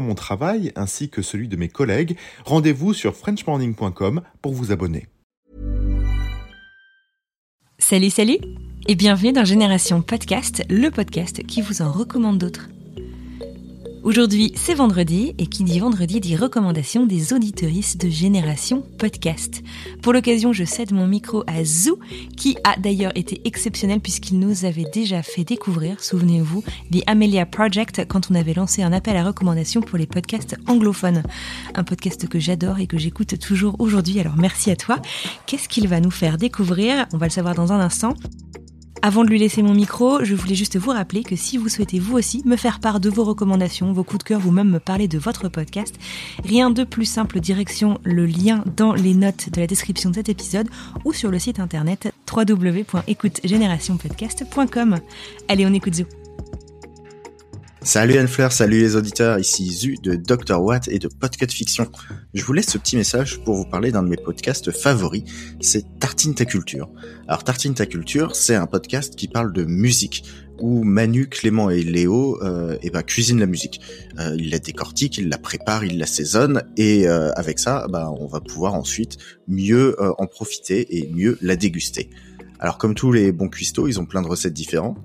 mon travail ainsi que celui de mes collègues, rendez-vous sur frenchmorning.com pour vous abonner. Salut, salut et bienvenue dans Génération Podcast, le podcast qui vous en recommande d'autres. Aujourd'hui, c'est vendredi, et qui dit vendredi dit recommandation des auditoristes de Génération Podcast. Pour l'occasion, je cède mon micro à Zou, qui a d'ailleurs été exceptionnel puisqu'il nous avait déjà fait découvrir, souvenez-vous, The Amelia Project quand on avait lancé un appel à recommandation pour les podcasts anglophones. Un podcast que j'adore et que j'écoute toujours aujourd'hui, alors merci à toi. Qu'est-ce qu'il va nous faire découvrir? On va le savoir dans un instant. Avant de lui laisser mon micro, je voulais juste vous rappeler que si vous souhaitez vous aussi me faire part de vos recommandations, vos coups de cœur ou même me parler de votre podcast, rien de plus simple, direction le lien dans les notes de la description de cet épisode ou sur le site internet www.écoutegénérationpodcast.com. Allez, on écoute Zou. Salut Anne-Fleur, salut les auditeurs, ici Zu de Dr Watt et de Podcut Fiction. Je vous laisse ce petit message pour vous parler d'un de mes podcasts favoris, c'est Tartine ta culture. Alors Tartine ta culture, c'est un podcast qui parle de musique, où Manu, Clément et Léo euh, eh ben, cuisinent la musique. Euh, ils la décortiquent, ils la préparent, ils l'assaisonnent, et euh, avec ça, bah, on va pouvoir ensuite mieux euh, en profiter et mieux la déguster. Alors comme tous les bons cuistots, ils ont plein de recettes différentes.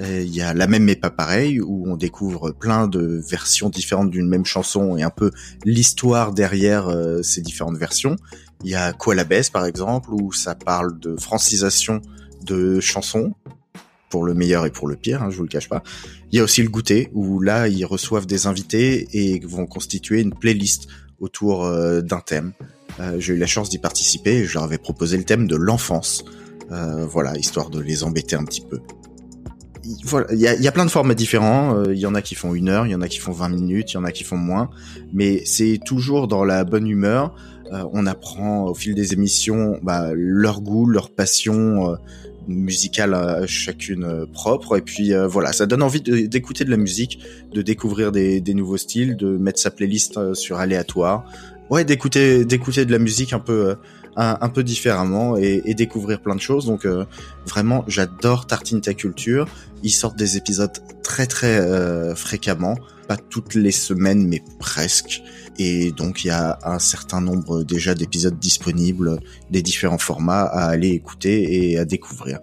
Euh, il y a la même mais pas pareil où on découvre plein de versions différentes d'une même chanson et un peu l'histoire derrière euh, ces différentes versions. Il y a Quoi la baisse par exemple où ça parle de francisation de chansons pour le meilleur et pour le pire, hein, je vous le cache pas. Il y a aussi le goûter où là ils reçoivent des invités et vont constituer une playlist autour euh, d'un thème. J'ai eu la chance d'y participer et je leur avais proposé le thème de l'enfance. Euh, voilà, histoire de les embêter un petit peu. Il y a, y a, plein de formats différents. Il euh, y en a qui font une heure, il y en a qui font 20 minutes, il y en a qui font moins. Mais c'est toujours dans la bonne humeur. Euh, on apprend au fil des émissions bah, leur goût, leur passion musicale chacune propre. Et puis voilà, ça donne envie d'écouter de, la musique, de découvrir des, nouveaux styles, de mettre sa playlist sur aléatoire. Ouais, d'écouter d'écouter de la musique un peu un, peu différemment et, et, découvrir plein de choses. Donc euh, vraiment, j'adore Tartine ta culture. Ils sortent des épisodes très très euh, fréquemment, pas toutes les semaines, mais presque. Et donc il y a un certain nombre déjà d'épisodes disponibles, des différents formats à aller écouter et à découvrir.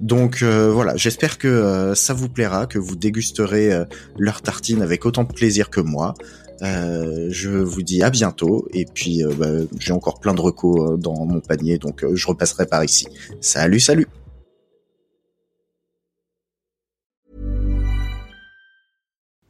Donc euh, voilà, j'espère que euh, ça vous plaira, que vous dégusterez euh, leur tartine avec autant de plaisir que moi. Euh, je vous dis à bientôt et puis euh, bah, j'ai encore plein de recos dans mon panier donc je repasserai par ici. Salut, salut